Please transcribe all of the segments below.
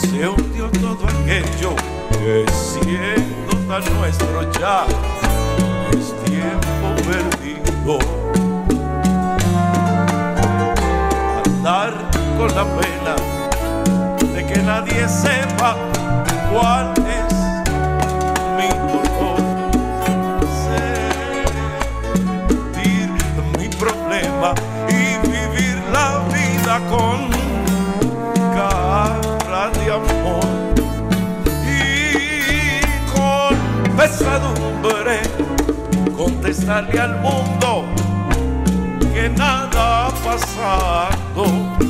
Se hundió todo aquello que siendo tan nuestro ya es tiempo perdido. Andar con la pena que nadie sepa cuál es pesadumbre contestarle al mundo que nada ha pasado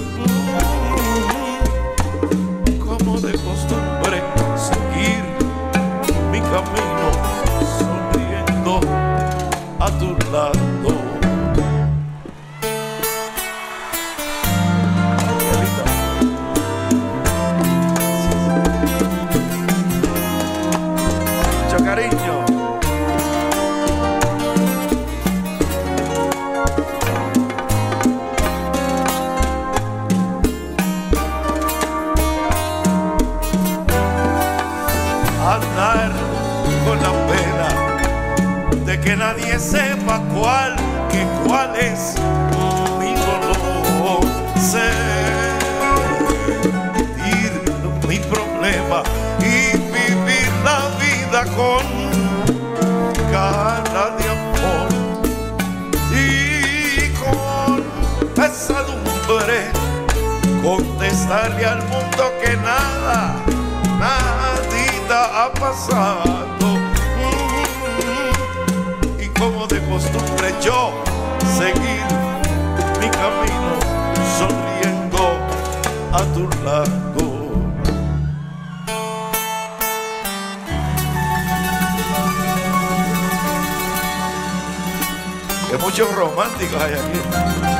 demostrarle al mundo que nada, nada ha pasado. Y como de costumbre yo seguir mi camino sonriendo a tu lado. Que muchos románticos hay aquí.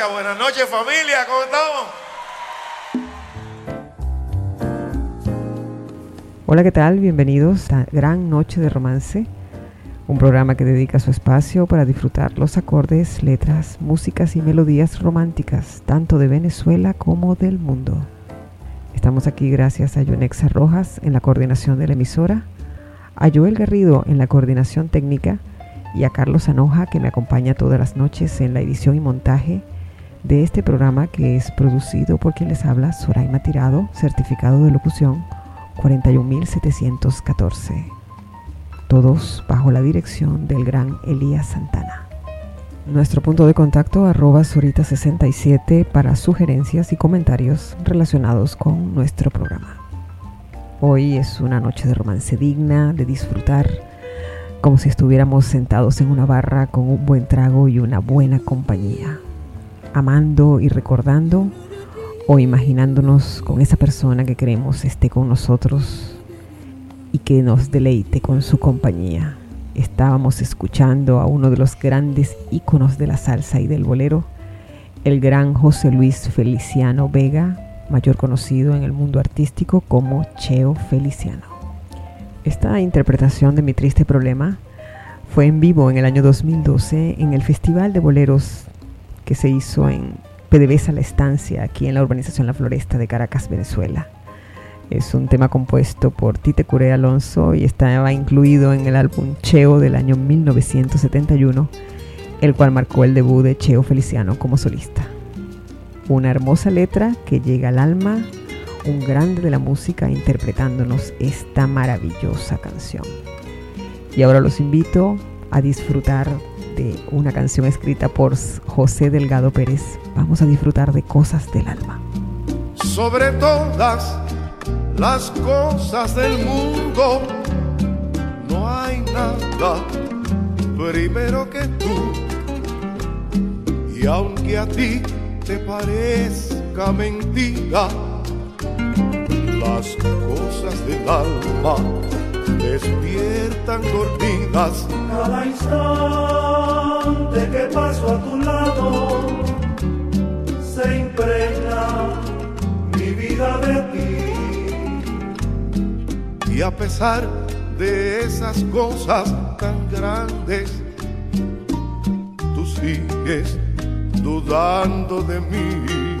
buenas noches familia, ¿cómo estamos? Hola, ¿qué tal? Bienvenidos a Gran Noche de Romance, un programa que dedica su espacio para disfrutar los acordes, letras, músicas y melodías románticas, tanto de Venezuela como del mundo. Estamos aquí gracias a Yonexa Rojas en la coordinación de la emisora, a Joel Garrido en la coordinación técnica y a Carlos Anoja que me acompaña todas las noches en la edición y montaje de este programa que es producido por quien les habla Soraima Tirado, certificado de locución 41714. Todos bajo la dirección del gran Elías Santana. Nuestro punto de contacto arroba Sorita67 para sugerencias y comentarios relacionados con nuestro programa. Hoy es una noche de romance digna, de disfrutar como si estuviéramos sentados en una barra con un buen trago y una buena compañía, amando y recordando o imaginándonos con esa persona que queremos esté con nosotros y que nos deleite con su compañía estábamos escuchando a uno de los grandes íconos de la salsa y del bolero, el gran José Luis Feliciano Vega, mayor conocido en el mundo artístico como Cheo Feliciano. Esta interpretación de Mi Triste Problema fue en vivo en el año 2012 en el Festival de Boleros que se hizo en PDVSA La Estancia, aquí en la urbanización La Floresta de Caracas, Venezuela. Es un tema compuesto por Tite Curé Alonso y estaba incluido en el álbum Cheo del año 1971, el cual marcó el debut de Cheo Feliciano como solista. Una hermosa letra que llega al alma, un grande de la música interpretándonos esta maravillosa canción. Y ahora los invito a disfrutar de una canción escrita por José Delgado Pérez. Vamos a disfrutar de cosas del alma. Sobre todas las cosas del mundo, no hay nada primero que tú. Y aunque a ti te parezca mentira, las cosas del alma despiertan dormidas. Cada instante que paso a tu lado se impregna mi vida de ti y a pesar de esas cosas tan grandes, tú sigues dudando de mí.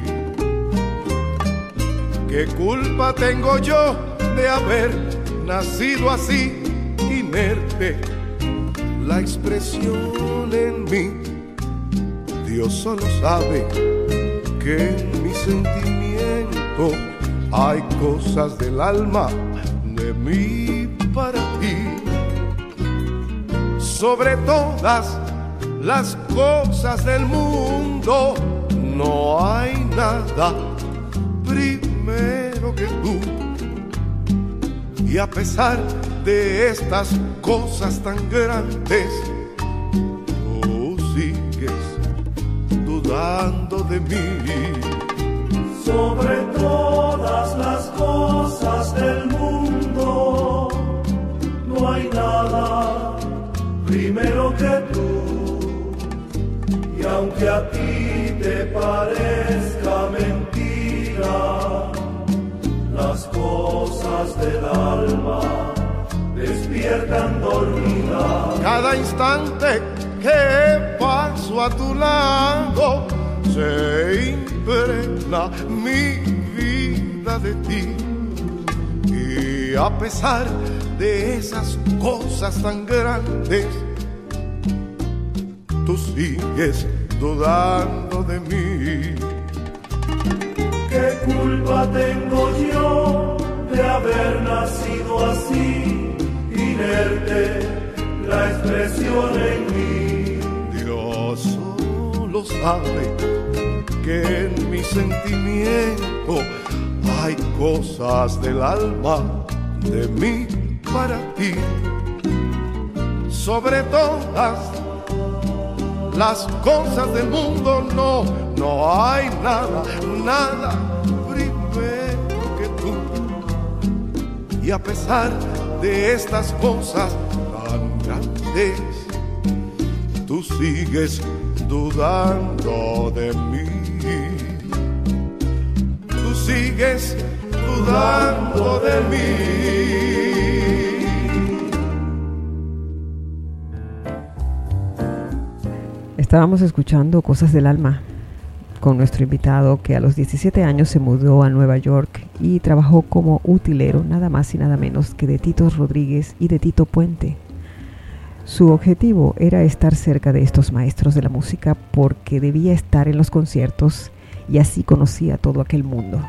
¿Qué culpa tengo yo de haber nacido así, inerte? La expresión en mí, Dios solo sabe que en mi sentimiento hay cosas del alma mí para ti. Sobre todas las cosas del mundo no hay nada primero que tú. Y a pesar de estas cosas tan grandes, tú sigues dudando de mí. Sobre todas las cosas del mundo no hay nada primero que tú. Y aunque a ti te parezca mentira, cosas del alma despiertan dormida. Cada instante que paso a tu lado se impregna mi vida de ti. Y a pesar de esas cosas tan grandes, tú sigues dudando de mí. ¿Qué culpa tengo yo de haber nacido así, inerte, la expresión en mí? Dios solo sabe que en mi sentimiento hay cosas del alma de mí para ti. Sobre todas las cosas del mundo no, no hay nada, nada A pesar de estas cosas tan grandes, tú sigues dudando de mí. Tú sigues dudando de mí. Estábamos escuchando Cosas del Alma con nuestro invitado que a los 17 años se mudó a Nueva York y trabajó como utilero nada más y nada menos que de Tito Rodríguez y de Tito Puente. Su objetivo era estar cerca de estos maestros de la música porque debía estar en los conciertos y así conocía todo aquel mundo.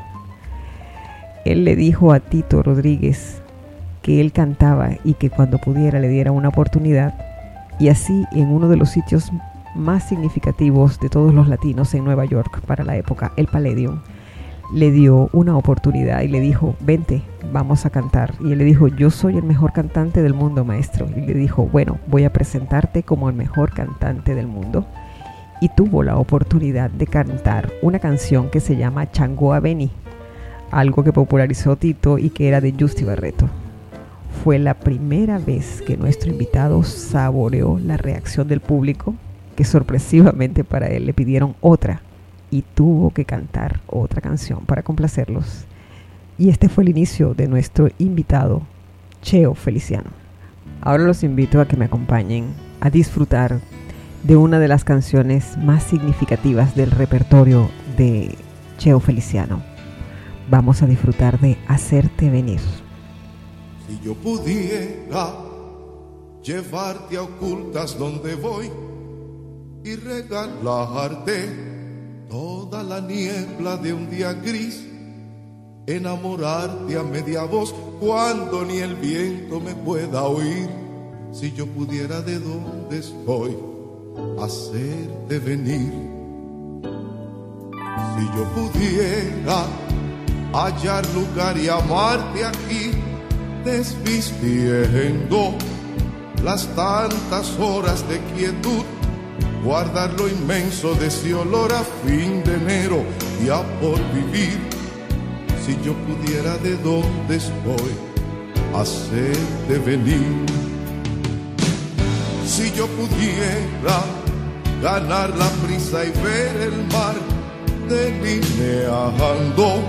Él le dijo a Tito Rodríguez que él cantaba y que cuando pudiera le diera una oportunidad y así en uno de los sitios más significativos de todos los latinos en Nueva York para la época, el Palladium, le dio una oportunidad y le dijo, vente, vamos a cantar. Y él le dijo, yo soy el mejor cantante del mundo, maestro. Y le dijo, bueno, voy a presentarte como el mejor cantante del mundo. Y tuvo la oportunidad de cantar una canción que se llama Chango Beni, algo que popularizó Tito y que era de Justy Barreto. Fue la primera vez que nuestro invitado saboreó la reacción del público que sorpresivamente para él le pidieron otra y tuvo que cantar otra canción para complacerlos. Y este fue el inicio de nuestro invitado, Cheo Feliciano. Ahora los invito a que me acompañen a disfrutar de una de las canciones más significativas del repertorio de Cheo Feliciano. Vamos a disfrutar de Hacerte venir. Si yo pudiera llevarte a ocultas donde voy, y regalarte toda la niebla de un día gris, enamorarte a media voz cuando ni el viento me pueda oír. Si yo pudiera de donde estoy hacerte venir, si yo pudiera hallar lugar y amarte aquí, desvistiendo las tantas horas de quietud guardar lo inmenso de ese olor a fin de enero y a por vivir. Si yo pudiera de donde estoy hacerte venir. Si yo pudiera ganar la prisa y ver el mar delineando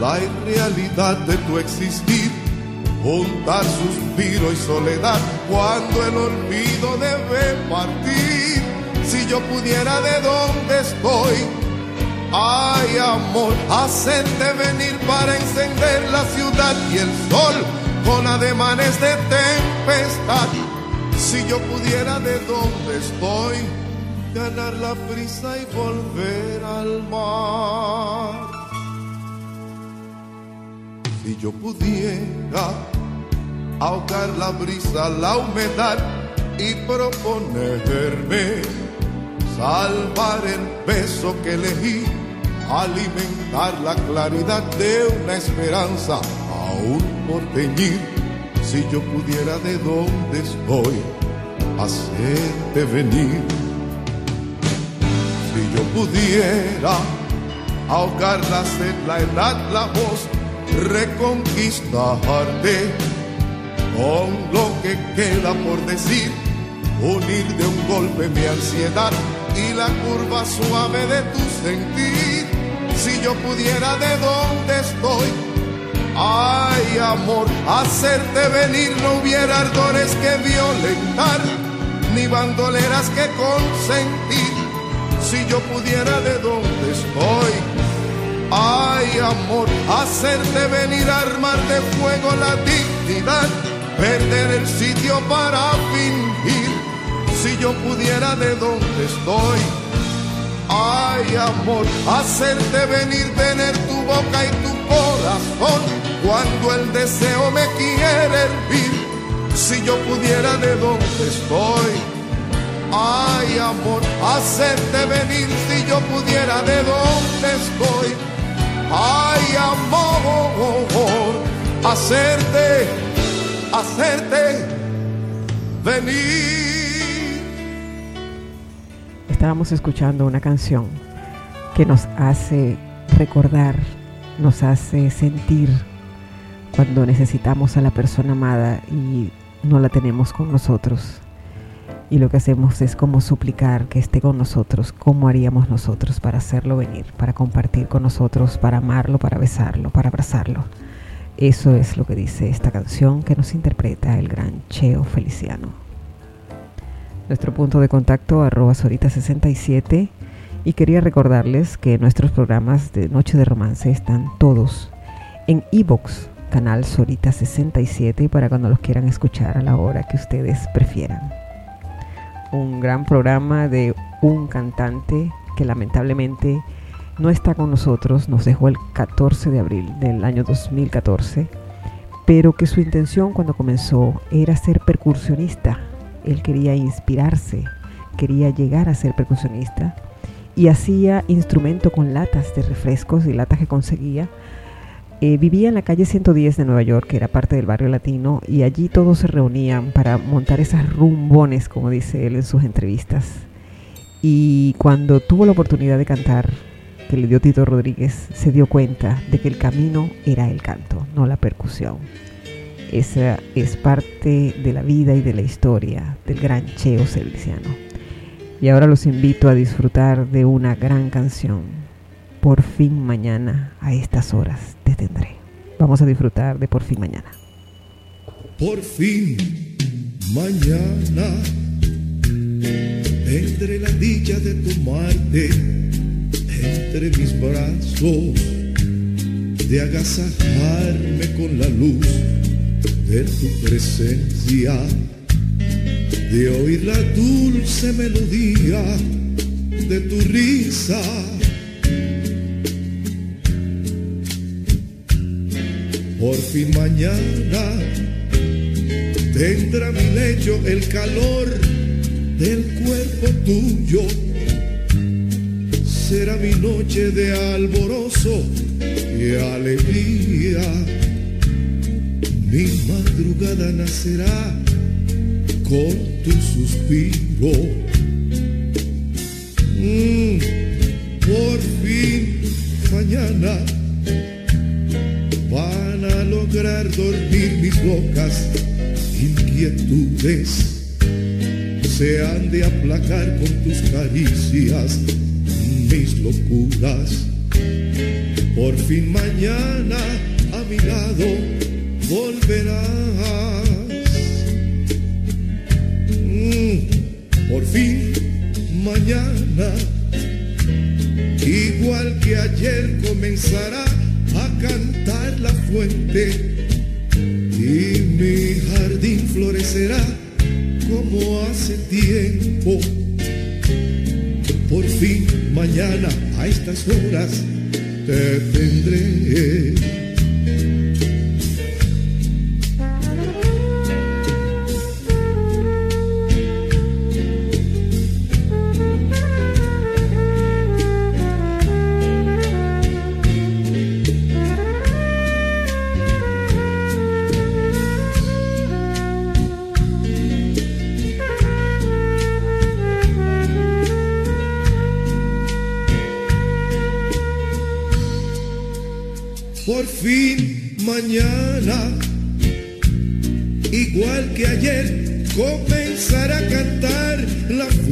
la irrealidad de tu existir, juntar suspiro y soledad cuando el olvido debe partir si yo pudiera de donde estoy. Ay, amor, hacerte venir para encender la ciudad y el sol con ademanes de tempestad. Si yo pudiera de donde estoy, ganar la prisa y volver al mar. Si yo pudiera ahogar la brisa, la humedad y proponerme salvar el beso que elegí, alimentar la claridad de una esperanza aún por teñir. Si yo pudiera de donde estoy, hacerte venir. Si yo pudiera ahogar la sed, la edad, la voz, reconquistarte con lo que queda por decir, unir de un golpe mi ansiedad y la curva suave de tu sentir. Si yo pudiera de donde estoy, ay amor, hacerte venir no hubiera ardores que violentar, ni bandoleras que consentir. Si yo pudiera de donde estoy, ay amor, hacerte venir armar de fuego la dignidad, perder el sitio para fingir si yo pudiera de donde estoy. Ay, amor, hacerte venir, tener tu boca y tu corazón cuando el deseo me quiere hervir. Si yo pudiera de donde estoy. Ay, amor, hacerte venir si yo pudiera de donde estoy. Ay, amor, hacerte, hacerte venir estábamos escuchando una canción que nos hace recordar, nos hace sentir cuando necesitamos a la persona amada y no la tenemos con nosotros. Y lo que hacemos es como suplicar que esté con nosotros, cómo haríamos nosotros para hacerlo venir, para compartir con nosotros, para amarlo, para besarlo, para abrazarlo. Eso es lo que dice esta canción que nos interpreta el gran Cheo Feliciano. Nuestro punto de contacto arroba Sorita67 y quería recordarles que nuestros programas de Noche de Romance están todos en iBox, canal Sorita67 para cuando los quieran escuchar a la hora que ustedes prefieran. Un gran programa de un cantante que lamentablemente no está con nosotros, nos dejó el 14 de abril del año 2014, pero que su intención cuando comenzó era ser percusionista. Él quería inspirarse, quería llegar a ser percusionista y hacía instrumento con latas de refrescos y latas que conseguía. Eh, vivía en la calle 110 de Nueva York, que era parte del barrio latino, y allí todos se reunían para montar esas rumbones, como dice él en sus entrevistas. Y cuando tuvo la oportunidad de cantar, que le dio Tito Rodríguez, se dio cuenta de que el camino era el canto, no la percusión. Esa es parte de la vida y de la historia del gran Cheo Celiciano. Y ahora los invito a disfrutar de una gran canción. Por fin mañana a estas horas te tendré. Vamos a disfrutar de Por fin mañana. Por fin mañana tendré la dicha de tomarte entre mis brazos, de agasajarme con la luz de tu presencia de oír la dulce melodía de tu risa. Por fin mañana tendrá mi lecho el calor del cuerpo tuyo. Será mi noche de alborozo y alegría. Mi madrugada nacerá con tu suspiro. Mm, por fin mañana van a lograr dormir mis locas inquietudes. Se han de aplacar con tus caricias mis locuras. Por fin mañana a mi lado volverás. por fin mañana, igual que ayer comenzará a cantar la fuente y mi jardín florecerá como hace tiempo. Por fin mañana a estas horas te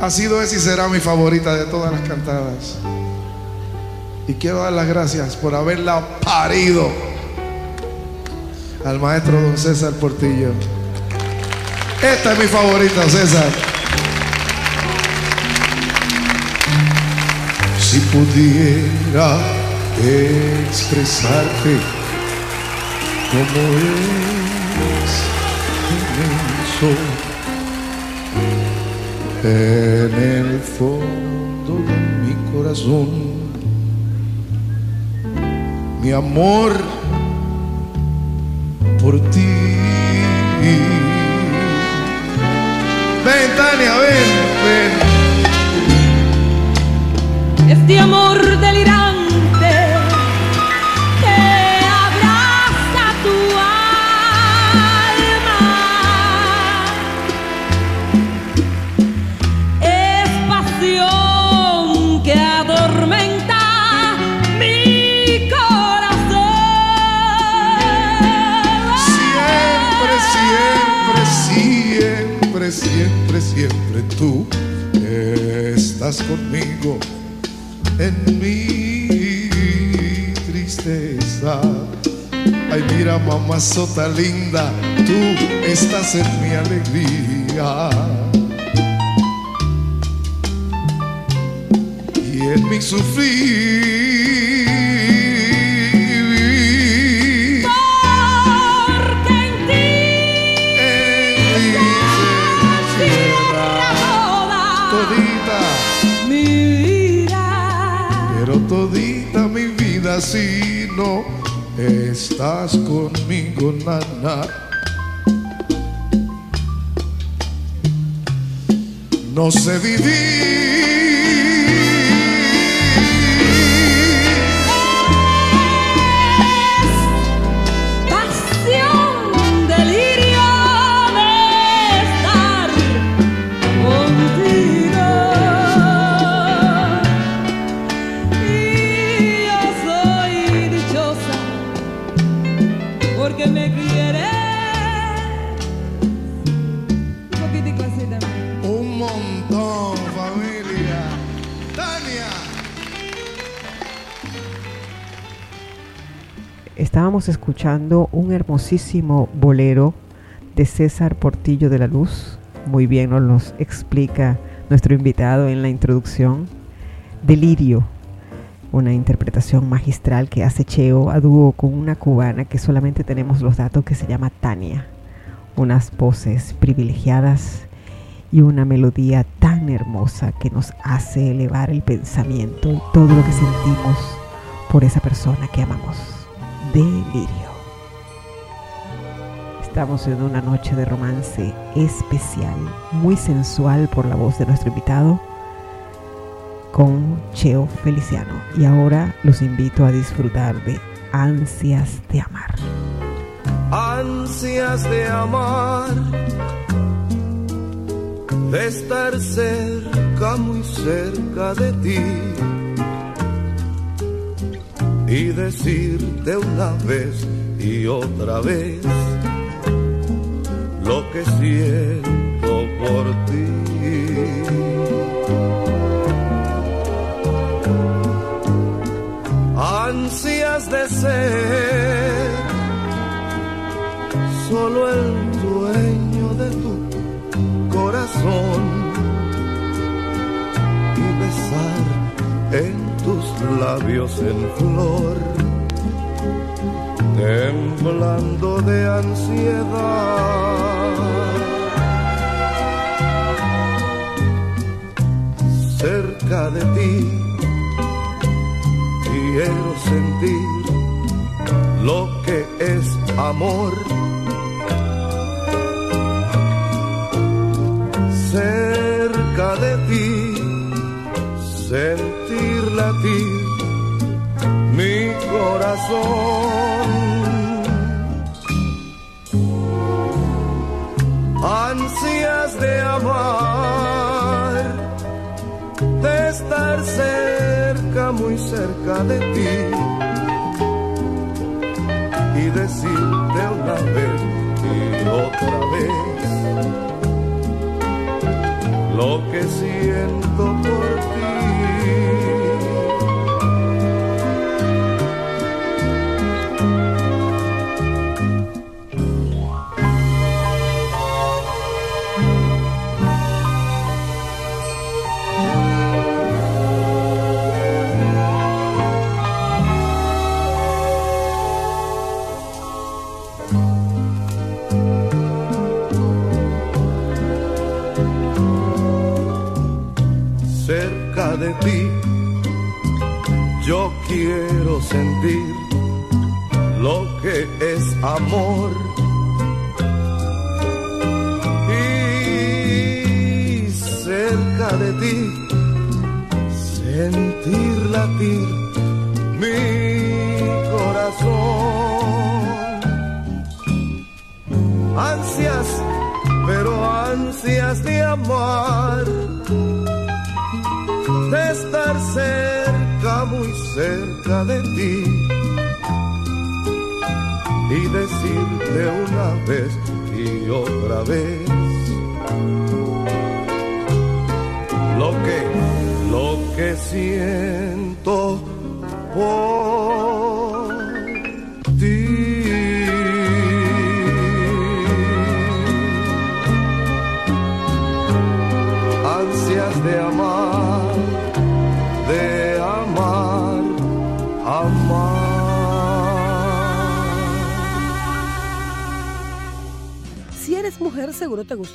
ha sido es y será mi favorita de todas las cantadas. Y quiero dar las gracias por haberla parido al maestro don César Portillo. Esta es mi favorita, César. si pudiera expresarte como es en el fondo de mi corazón mi amor por ti. Ven Tania ven. Ven este amor delirante conmigo en mi tristeza. Ay, mira, mamá sota linda, tú estás en mi alegría. Y en mi sufrir. Todita mi vida si no estás conmigo, nana. No sé vivir. Estábamos escuchando un hermosísimo bolero de César Portillo de la Luz. Muy bien nos los explica nuestro invitado en la introducción. Delirio, una interpretación magistral que hace Cheo a dúo con una cubana que solamente tenemos los datos que se llama Tania. Unas voces privilegiadas y una melodía tan hermosa que nos hace elevar el pensamiento y todo lo que sentimos por esa persona que amamos. Delirio. Estamos en una noche de romance especial, muy sensual por la voz de nuestro invitado, con Cheo Feliciano. Y ahora los invito a disfrutar de Ansias de Amar. ansias de amar, de estar cerca, muy cerca de ti y decirte una vez y otra vez lo que siento por ti. Ansias de ser solo el labios en flor, temblando de ansiedad. Cerca de ti quiero sentir lo que es amor. Cerca de ti, sentir latir corazón. Ansias de amar, de estar cerca, muy cerca de ti y decirte una vez y otra vez lo que siento por ti.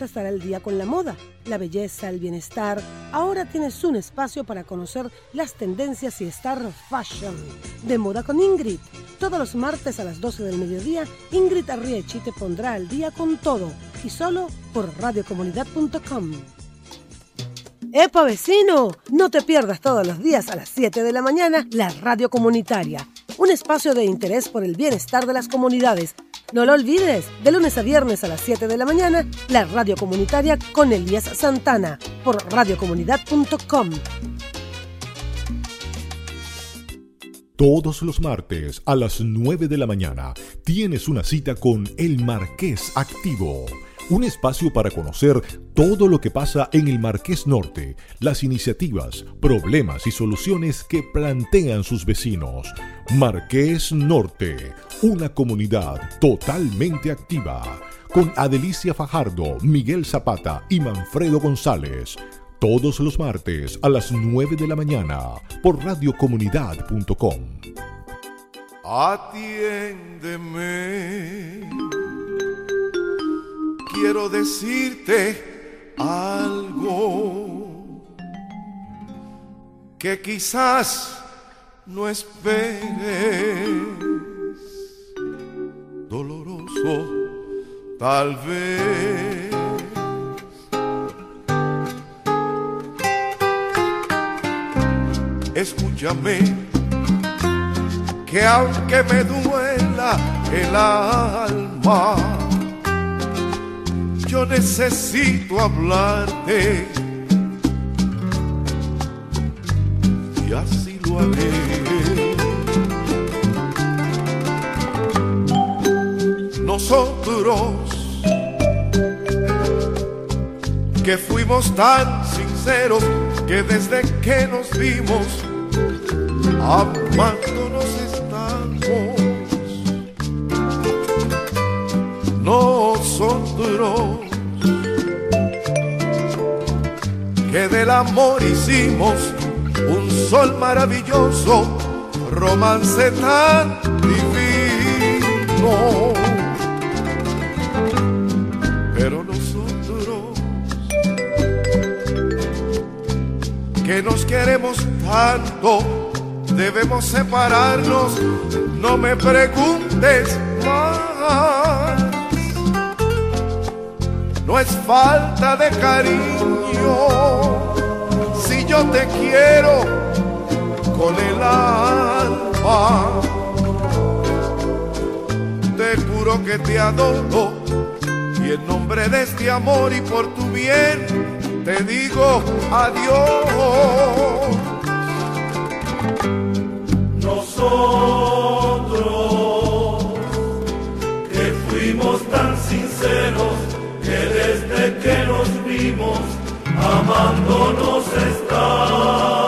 Gusta estar al día con la moda, la belleza, el bienestar. Ahora tienes un espacio para conocer las tendencias y estar fashion. De moda con Ingrid. Todos los martes a las 12 del mediodía, Ingrid Arriechi te pondrá al día con todo y solo por radiocomunidad.com. ¡Epa vecino! No te pierdas todos los días a las 7 de la mañana la radio comunitaria, un espacio de interés por el bienestar de las comunidades. No lo olvides, de lunes a viernes a las 7 de la mañana, la radio comunitaria con Elías Santana por radiocomunidad.com. Todos los martes a las 9 de la mañana tienes una cita con El Marqués Activo, un espacio para conocer todo lo que pasa en el Marqués Norte, las iniciativas, problemas y soluciones que plantean sus vecinos. Marqués Norte, una comunidad totalmente activa, con Adelicia Fajardo, Miguel Zapata y Manfredo González. Todos los martes a las 9 de la mañana por radiocomunidad.com. Atiéndeme. Quiero decirte algo que quizás no esperes. Doloroso, tal vez. Escúchame que aunque me duela el alma, yo necesito hablarte. Y así lo haré. Nosotros que fuimos tan sinceros que desde que nos vimos amándonos estamos. Que del amor hicimos un sol maravilloso, romance tan divino. Pero nosotros que nos queremos tanto, debemos separarnos. No me preguntes más. No es falta de cariño. Si yo te quiero con el alma, te juro que te adoro. Y en nombre de este amor y por tu bien, te digo adiós. Nosotros que fuimos tan sinceros desde que nos vimos amándonos estamos.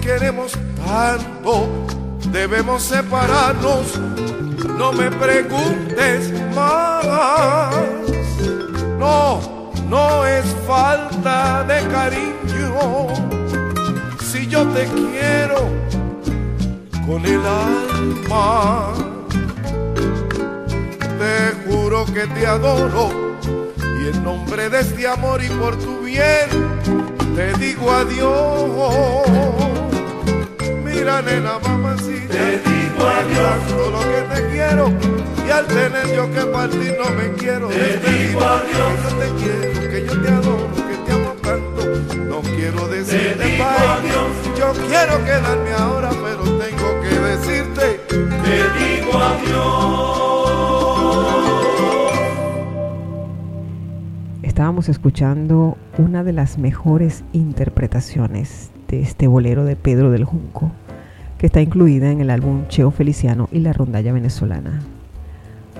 Queremos tanto, debemos separarnos. No me preguntes más. No, no es falta de cariño. Si yo te quiero con el alma, te juro que te adoro y en nombre de este amor y por tu bien te digo adiós mira nena mamacita, te digo adiós, todo lo que te quiero y al tener yo que partir no me quiero, te, te, digo adiós, que yo te quiero, que yo te adoro, que te amo tanto, no quiero decirte te bye, yo quiero quedarme ahora pero tengo que decirte, te digo adiós. estábamos escuchando una de las mejores interpretaciones de este bolero de Pedro del Junco que está incluida en el álbum Cheo Feliciano y la rondalla venezolana.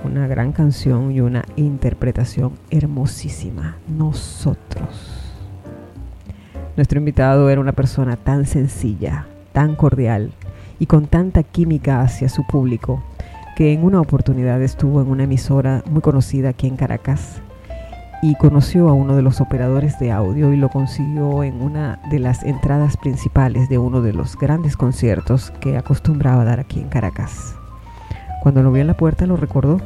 Una gran canción y una interpretación hermosísima. Nosotros. Nuestro invitado era una persona tan sencilla, tan cordial y con tanta química hacia su público que en una oportunidad estuvo en una emisora muy conocida aquí en Caracas y conoció a uno de los operadores de audio y lo consiguió en una de las entradas principales de uno de los grandes conciertos que acostumbraba dar aquí en Caracas. Cuando lo vio en la puerta lo recordó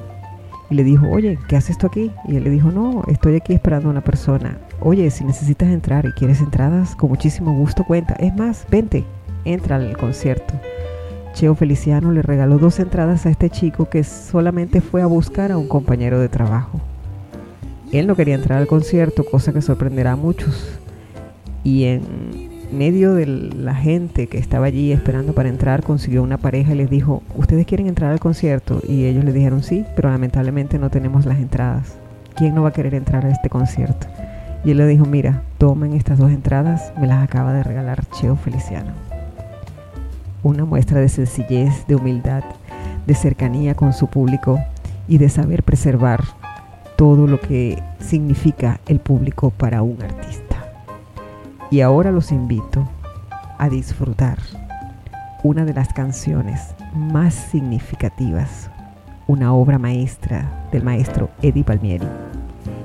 y le dijo, oye, ¿qué haces tú aquí? Y él le dijo, no, estoy aquí esperando a una persona. Oye, si necesitas entrar y quieres entradas, con muchísimo gusto cuenta. Es más, vente, entra al concierto. Cheo Feliciano le regaló dos entradas a este chico que solamente fue a buscar a un compañero de trabajo. Él no quería entrar al concierto, cosa que sorprenderá a muchos. Y en medio de la gente que estaba allí esperando para entrar, consiguió una pareja y les dijo, ¿ustedes quieren entrar al concierto? Y ellos le dijeron sí, pero lamentablemente no tenemos las entradas. ¿Quién no va a querer entrar a este concierto? Y él le dijo, mira, tomen estas dos entradas, me las acaba de regalar Cheo Feliciano. Una muestra de sencillez, de humildad, de cercanía con su público y de saber preservar todo lo que significa el público para un artista. Y ahora los invito a disfrutar una de las canciones más significativas, una obra maestra del maestro Eddie Palmieri,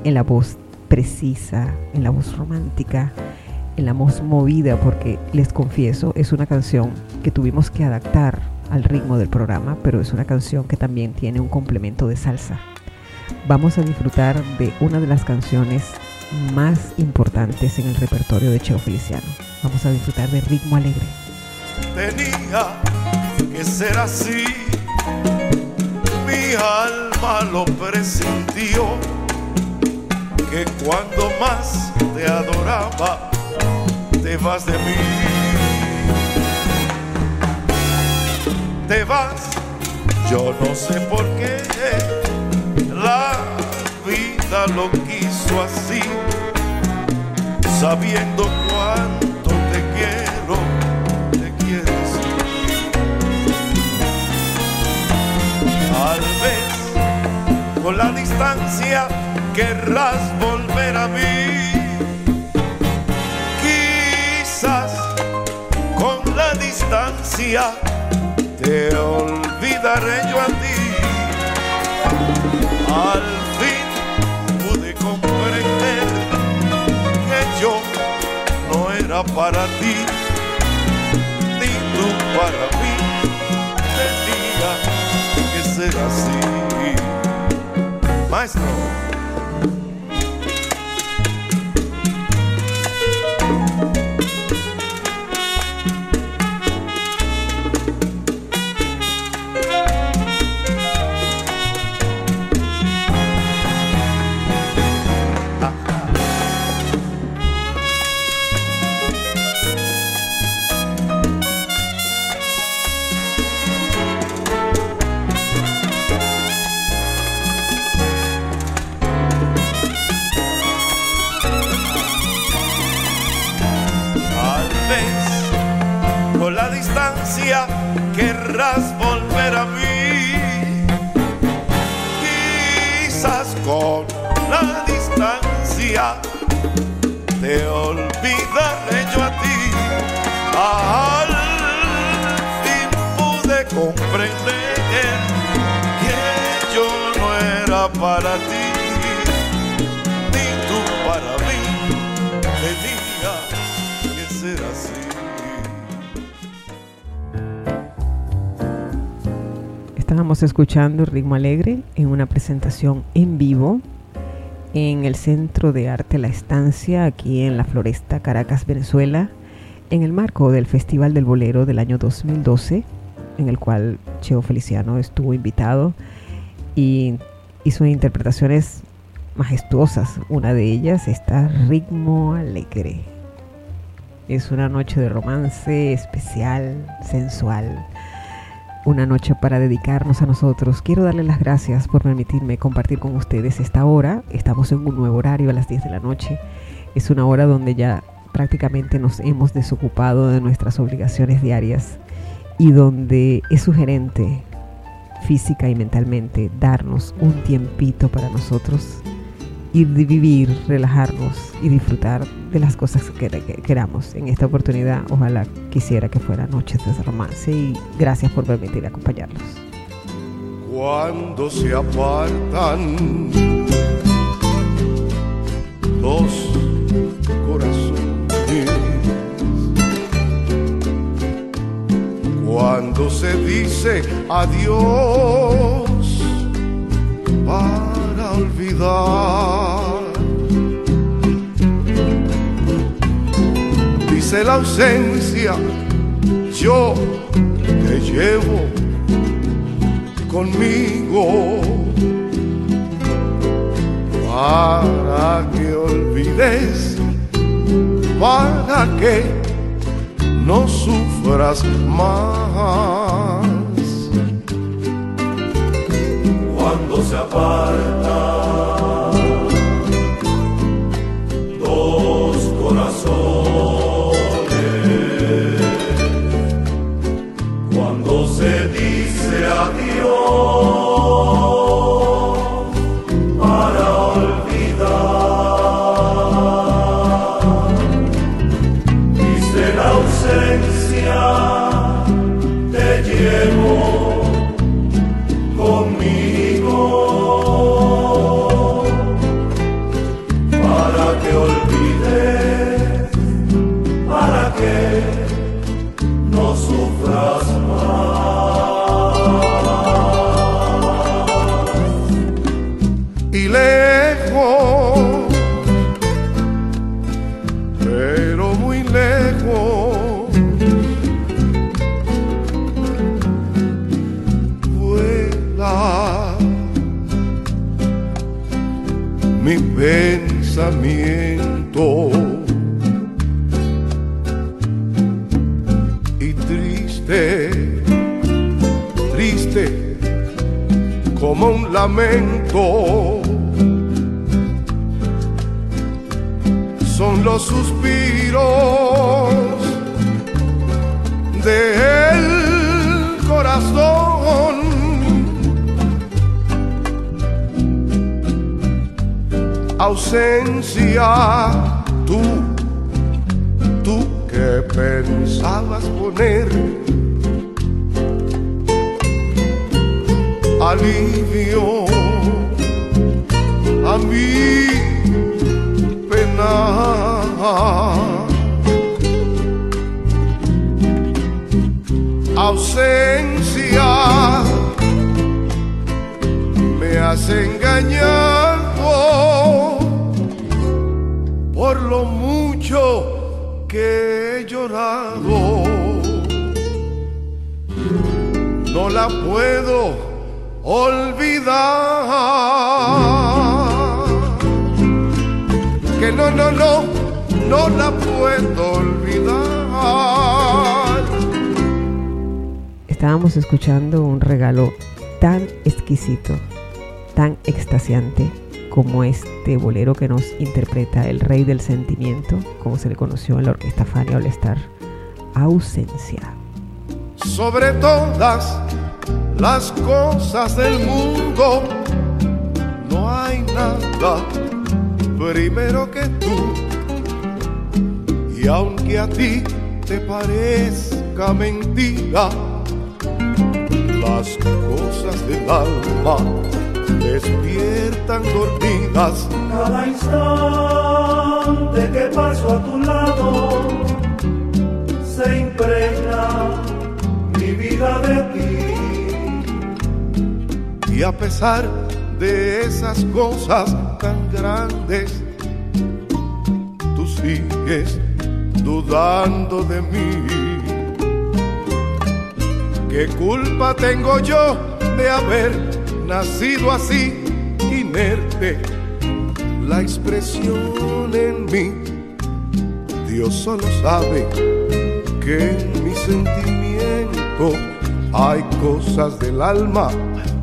en la voz precisa, en la voz romántica, en la voz movida, porque les confieso, es una canción que tuvimos que adaptar al ritmo del programa, pero es una canción que también tiene un complemento de salsa. Vamos a disfrutar de una de las canciones más importantes en el repertorio de Cheo Feliciano. Vamos a disfrutar de Ritmo Alegre. Tenía que ser así, mi alma lo presintió, que cuando más te adoraba, te vas de mí. Te vas, yo no sé por qué, la vida lo quiso así, sabiendo cuánto te quiero, te quieres. Tal vez con la distancia querrás volver a mí. Quizás con la distancia te olvidaré yo a ti. Al fin pude comprender que yo no era para ti, ni tú para mí. Tenía que ser así. Maestro. Estábamos escuchando Ritmo Alegre en una presentación en vivo en el Centro de Arte La Estancia, aquí en la Floresta, Caracas, Venezuela, en el marco del Festival del Bolero del año 2012, en el cual Cheo Feliciano estuvo invitado y hizo interpretaciones majestuosas. Una de ellas está Ritmo Alegre. Es una noche de romance especial, sensual, una noche para dedicarnos a nosotros. Quiero darle las gracias por permitirme compartir con ustedes esta hora. Estamos en un nuevo horario a las 10 de la noche. Es una hora donde ya prácticamente nos hemos desocupado de nuestras obligaciones diarias y donde es sugerente física y mentalmente darnos un tiempito para nosotros y vivir, relajarnos y disfrutar de las cosas que, queramos. En esta oportunidad, ojalá quisiera que fuera Noches de Romance y gracias por permitir acompañarlos. Cuando se apartan dos corazones, cuando se dice adiós para olvidar. Dice la ausencia, yo te llevo conmigo para que olvides, para que no sufras más. Cuando se aparta no la puedo olvidar. Estábamos escuchando un regalo tan exquisito, tan extasiante como este bolero que nos interpreta el rey del sentimiento, como se le conoció en la orquesta Fania All Star, Ausencia. Sobre todas las cosas del mundo, no hay nada primero que tú. Y aunque a ti te parezca mentira, las cosas del alma despiertan dormidas. Cada instante que paso a tu lado se impregna mi vida de ti. Y a pesar de esas cosas tan grandes, tú sigues dudando de mí. ¿Qué culpa tengo yo de haber nacido así, inerte? La expresión en mí, Dios solo sabe que en mi sentimiento hay cosas del alma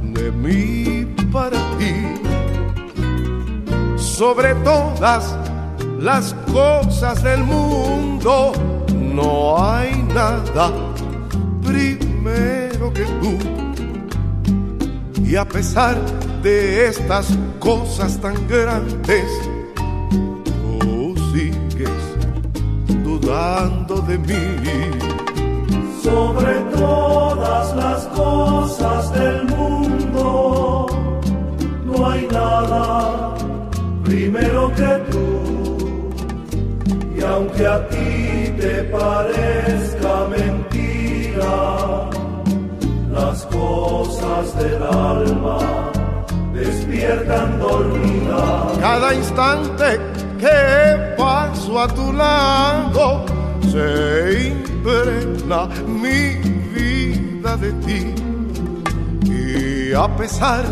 de mí para ti. Sobre todas las cosas del mundo no hay nada primero que tú. Y a pesar de estas cosas tan grandes, tú sigues dudando de mí sobre todas las cosas del mundo. No hay nada primero que tú. Aunque a ti te parezca mentira, las cosas del alma despiertan dormida. Cada instante que paso a tu lado se impregna mi vida de ti. Y a pesar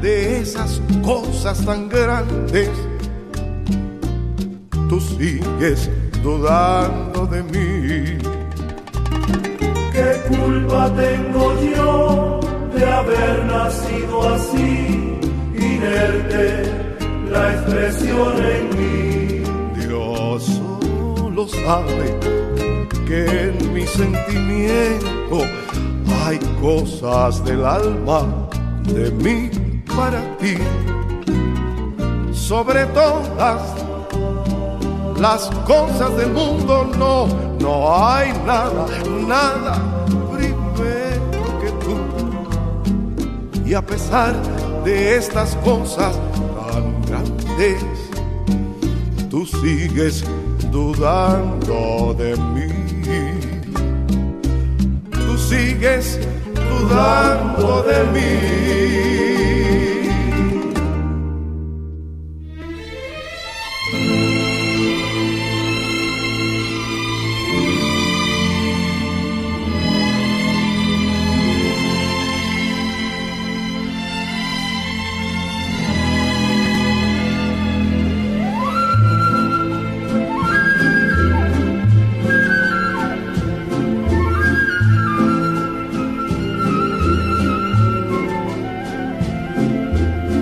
de esas cosas tan grandes, tú sigues dudando de mí. ¿Qué culpa tengo yo de haber nacido así, inerte la expresión en mí? Dios solo sabe que en mi sentimiento hay cosas del alma de mí para ti. Sobre todas las cosas del mundo no, no hay nada, nada primero que tú. Y a pesar de estas cosas tan grandes, tú sigues dudando de mí sigues dudando de mí.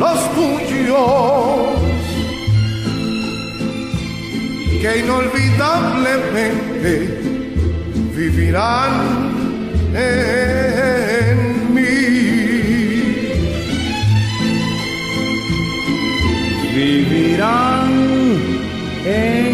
los tuyos que inolvidablemente vivirán en mí. Vivirán en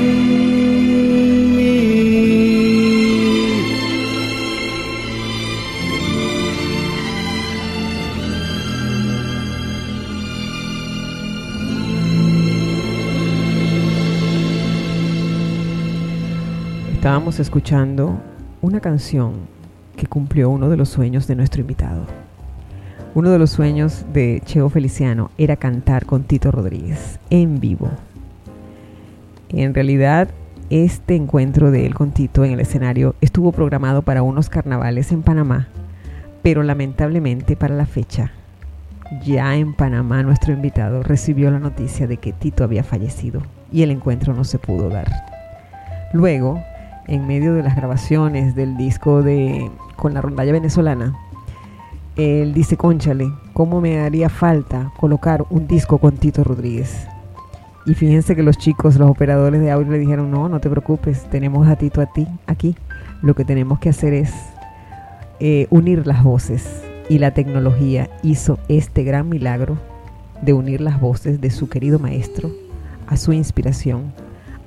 Estábamos escuchando una canción que cumplió uno de los sueños de nuestro invitado. Uno de los sueños de Cheo Feliciano era cantar con Tito Rodríguez en vivo. En realidad, este encuentro de él con Tito en el escenario estuvo programado para unos carnavales en Panamá, pero lamentablemente para la fecha, ya en Panamá nuestro invitado recibió la noticia de que Tito había fallecido y el encuentro no se pudo dar. Luego, en medio de las grabaciones del disco de con la rondalla venezolana, él dice, conchale, ¿cómo me haría falta colocar un disco con Tito Rodríguez? Y fíjense que los chicos, los operadores de audio le dijeron, no, no te preocupes, tenemos a Tito a ti aquí. Lo que tenemos que hacer es eh, unir las voces. Y la tecnología hizo este gran milagro de unir las voces de su querido maestro a su inspiración,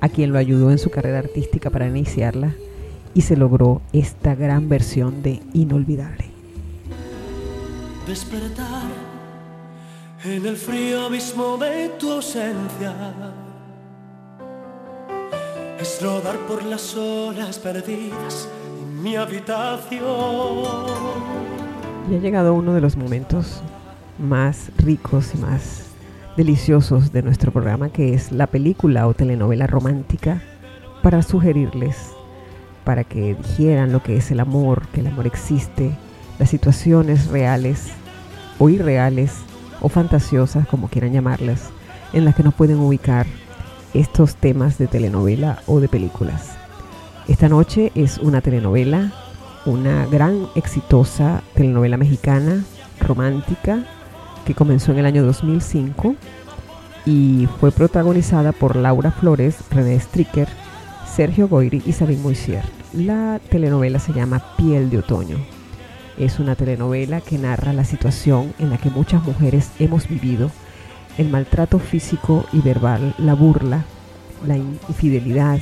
a quien lo ayudó en su carrera artística para iniciarla, y se logró esta gran versión de Inolvidable. despertar en el frío abismo de tu ausencia. Es rodar por las horas perdidas en mi habitación. Y ha llegado uno de los momentos más ricos y más deliciosos de nuestro programa, que es la película o telenovela romántica, para sugerirles, para que dijeran lo que es el amor, que el amor existe, las situaciones reales o irreales o fantasiosas, como quieran llamarlas, en las que nos pueden ubicar estos temas de telenovela o de películas. Esta noche es una telenovela, una gran exitosa telenovela mexicana romántica comenzó en el año 2005 y fue protagonizada por Laura Flores, René Stricker, Sergio Goyri y Sabine Moisier. La telenovela se llama Piel de Otoño. Es una telenovela que narra la situación en la que muchas mujeres hemos vivido, el maltrato físico y verbal, la burla, la infidelidad,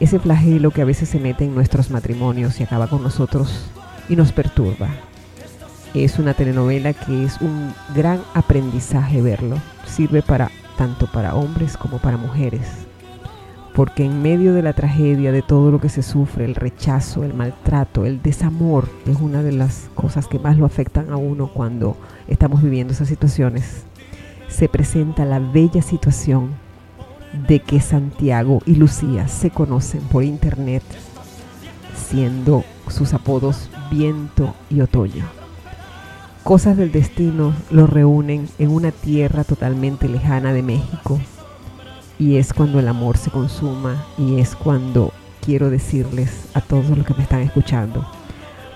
ese flagelo que a veces se mete en nuestros matrimonios y acaba con nosotros y nos perturba. Es una telenovela que es un gran aprendizaje verlo. Sirve para tanto para hombres como para mujeres. Porque en medio de la tragedia, de todo lo que se sufre, el rechazo, el maltrato, el desamor, es una de las cosas que más lo afectan a uno cuando estamos viviendo esas situaciones, se presenta la bella situación de que Santiago y Lucía se conocen por internet, siendo sus apodos Viento y Otoño. Cosas del destino los reúnen en una tierra totalmente lejana de México y es cuando el amor se consuma y es cuando quiero decirles a todos los que me están escuchando,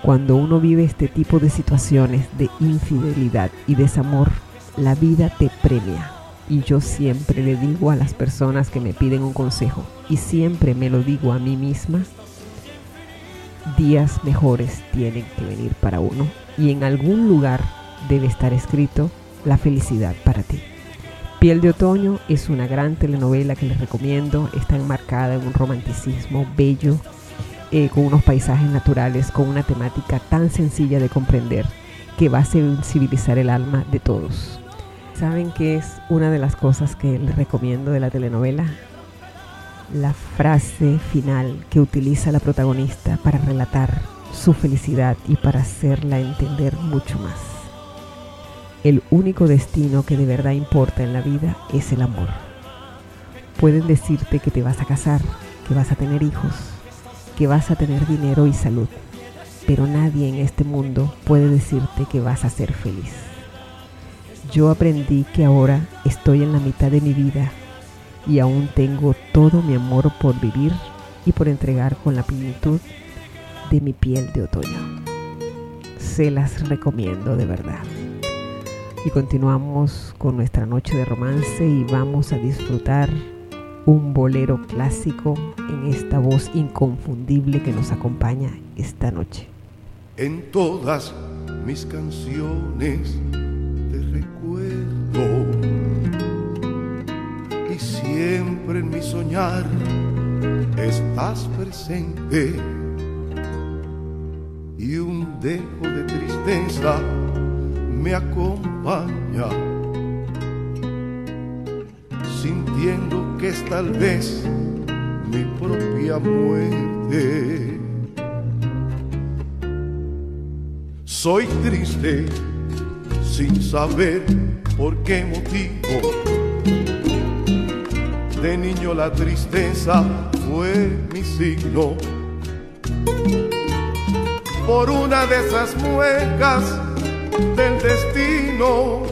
cuando uno vive este tipo de situaciones de infidelidad y desamor, la vida te premia. Y yo siempre le digo a las personas que me piden un consejo, y siempre me lo digo a mí misma, días mejores tienen que venir para uno y en algún lugar debe estar escrito la felicidad para ti. Piel de Otoño es una gran telenovela que les recomiendo, está enmarcada en un romanticismo bello, eh, con unos paisajes naturales, con una temática tan sencilla de comprender que va a sensibilizar el alma de todos. ¿Saben qué es una de las cosas que les recomiendo de la telenovela? La frase final que utiliza la protagonista para relatar su felicidad y para hacerla entender mucho más. El único destino que de verdad importa en la vida es el amor. Pueden decirte que te vas a casar, que vas a tener hijos, que vas a tener dinero y salud, pero nadie en este mundo puede decirte que vas a ser feliz. Yo aprendí que ahora estoy en la mitad de mi vida y aún tengo todo mi amor por vivir y por entregar con la plenitud de mi piel de otoño. Se las recomiendo de verdad. Y continuamos con nuestra noche de romance y vamos a disfrutar un bolero clásico en esta voz inconfundible que nos acompaña esta noche. En todas mis canciones te recuerdo y siempre en mi soñar estás presente dejo de tristeza me acompaña sintiendo que es tal vez mi propia muerte. Soy triste sin saber por qué motivo. De niño la tristeza fue mi signo. Por una de esas muecas del destino,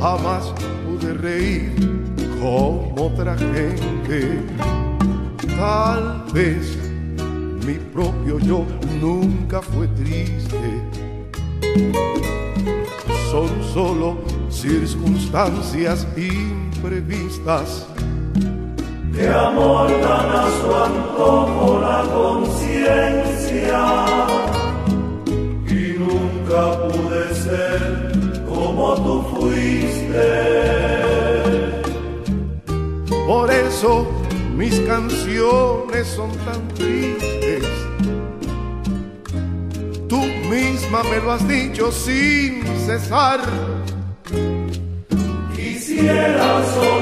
jamás pude reír como otra gente. Tal vez mi propio yo nunca fue triste. Son solo circunstancias imprevistas. De amor dan a su antojo la conciencia y nunca pude ser como tú fuiste. Por eso mis canciones son tan tristes. Tú misma me lo has dicho sin cesar. Quisiera sonreír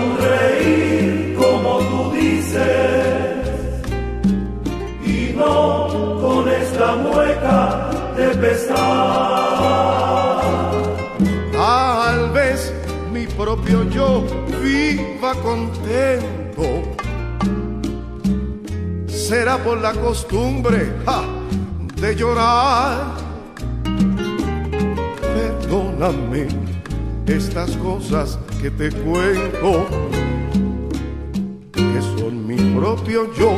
esta mueca de pesar. Tal vez mi propio yo viva contento. Será por la costumbre de llorar. Perdóname estas cosas que te cuento, que son mi propio yo,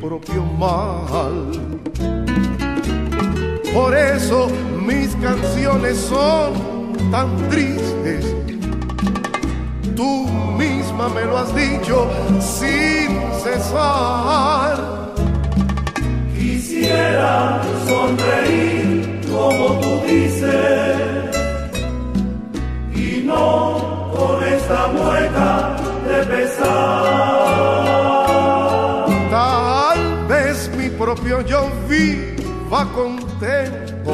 propio mal. Por eso mis canciones son tan tristes. Tú misma me lo has dicho sin cesar. Quisiera sonreír como tú dices y no con esta mueca de pesar. Propio yo viva contento.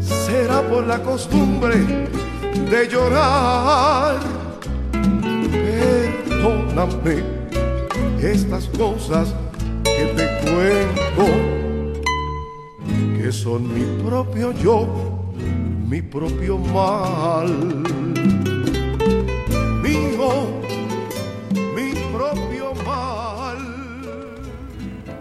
Será por la costumbre de llorar. Perdóname estas cosas que te cuento, que son mi propio yo, mi propio mal.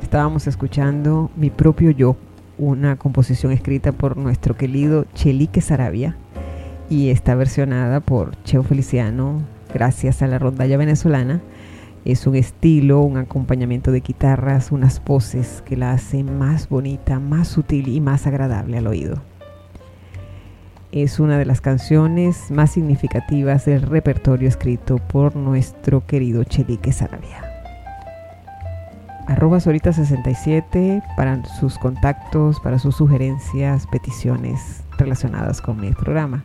Estábamos escuchando Mi propio yo, una composición escrita por nuestro querido Chelique Sarabia y está versionada por Cheo Feliciano gracias a la rondalla venezolana. Es un estilo, un acompañamiento de guitarras, unas voces que la hacen más bonita, más sutil y más agradable al oído. Es una de las canciones más significativas del repertorio escrito por nuestro querido Chelique Sarabia arroba Sorita67 para sus contactos, para sus sugerencias, peticiones relacionadas con mi programa.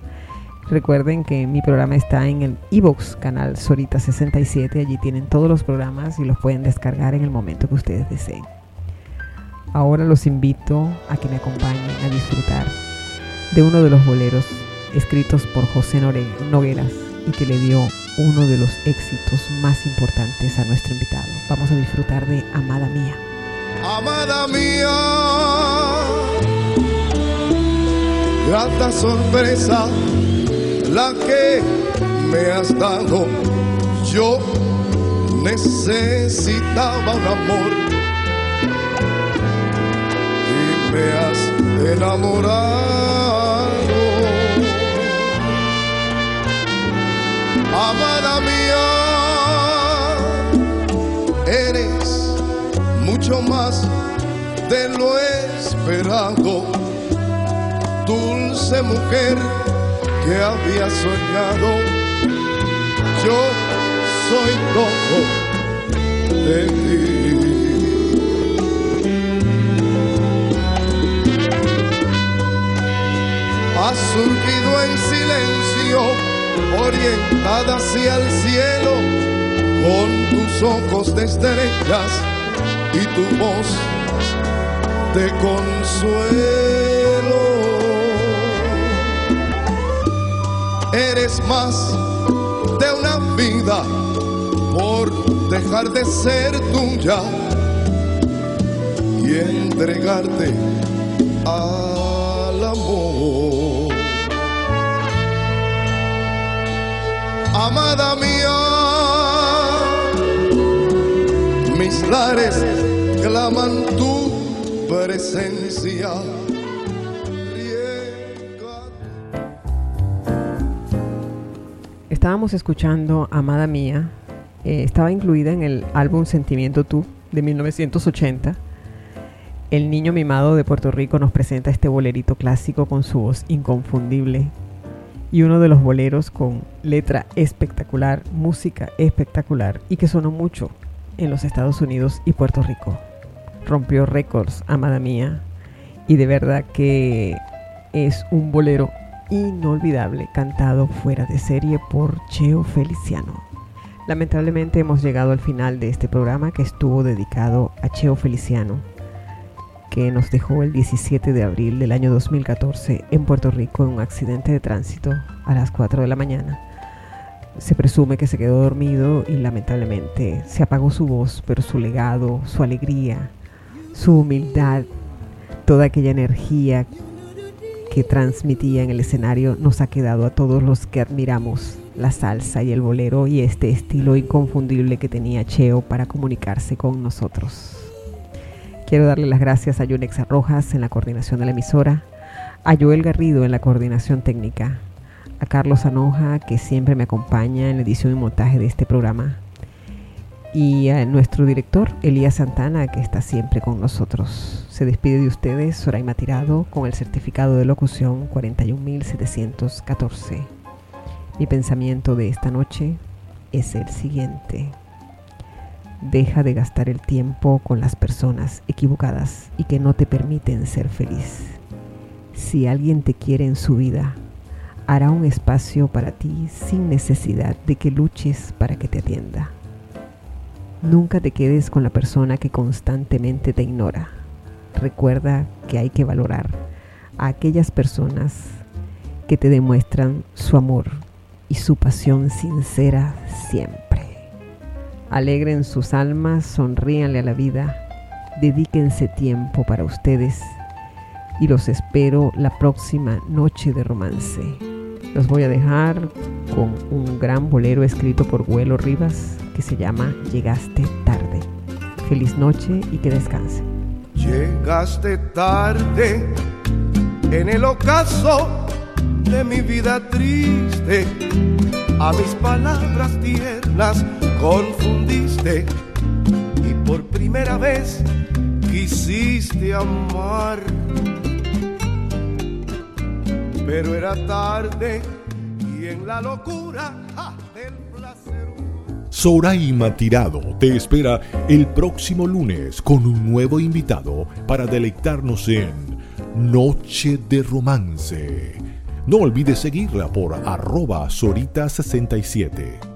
Recuerden que mi programa está en el iVoox canal Sorita67. Allí tienen todos los programas y los pueden descargar en el momento que ustedes deseen. Ahora los invito a que me acompañen a disfrutar de uno de los boleros escritos por José Nogueras y que le dio uno de los éxitos más importantes a nuestro invitado. Vamos a disfrutar de Amada Mía. Amada mía, grata sorpresa la que me has dado. Yo necesitaba un amor y me has enamorado. Amada mía, eres mucho más de lo esperado. Dulce mujer que había soñado, yo soy todo de ti. Has surgido en silencio, orientada hacia el cielo, con tus ojos de estrellas y tu voz de consuelo. Eres más de una vida por dejar de ser tuya y entregarte al amor. Amada mía, mis lares claman tu presencia. Estábamos escuchando Amada Mía, eh, estaba incluida en el álbum Sentimiento Tú de 1980. El niño mimado de Puerto Rico nos presenta este bolerito clásico con su voz inconfundible y uno de los boleros con letra espectacular, música espectacular y que sonó mucho en los Estados Unidos y Puerto Rico. Rompió récords, Amada Mía, y de verdad que es un bolero inolvidable cantado fuera de serie por Cheo Feliciano. Lamentablemente hemos llegado al final de este programa que estuvo dedicado a Cheo Feliciano, que nos dejó el 17 de abril del año 2014 en Puerto Rico en un accidente de tránsito a las 4 de la mañana. Se presume que se quedó dormido y lamentablemente se apagó su voz, pero su legado, su alegría, su humildad, toda aquella energía que transmitía en el escenario nos ha quedado a todos los que admiramos la salsa y el bolero y este estilo inconfundible que tenía Cheo para comunicarse con nosotros. Quiero darle las gracias a Yunexa Rojas en la coordinación de la emisora, a Joel Garrido en la coordinación técnica, a Carlos Anoja que siempre me acompaña en la edición y montaje de este programa, y a nuestro director Elías Santana que está siempre con nosotros. Se despide de ustedes Soraima Tirado con el certificado de locución 41714. Mi pensamiento de esta noche es el siguiente. Deja de gastar el tiempo con las personas equivocadas y que no te permiten ser feliz. Si alguien te quiere en su vida, hará un espacio para ti sin necesidad de que luches para que te atienda. Nunca te quedes con la persona que constantemente te ignora. Recuerda que hay que valorar a aquellas personas que te demuestran su amor y su pasión sincera siempre. Alegren sus almas, sonríanle a la vida, dedíquense tiempo para ustedes y los espero la próxima noche de romance. Los voy a dejar con un gran bolero escrito por Huelo Rivas que se llama Llegaste tarde. Feliz noche y que descanse. Llegaste tarde en el ocaso de mi vida triste. A mis palabras tiernas confundiste y por primera vez quisiste amar pero era tarde y en la locura del placer. Soraima Tirado te espera el próximo lunes con un nuevo invitado para deleitarnos en Noche de Romance. No olvides seguirla por arroba Sorita67.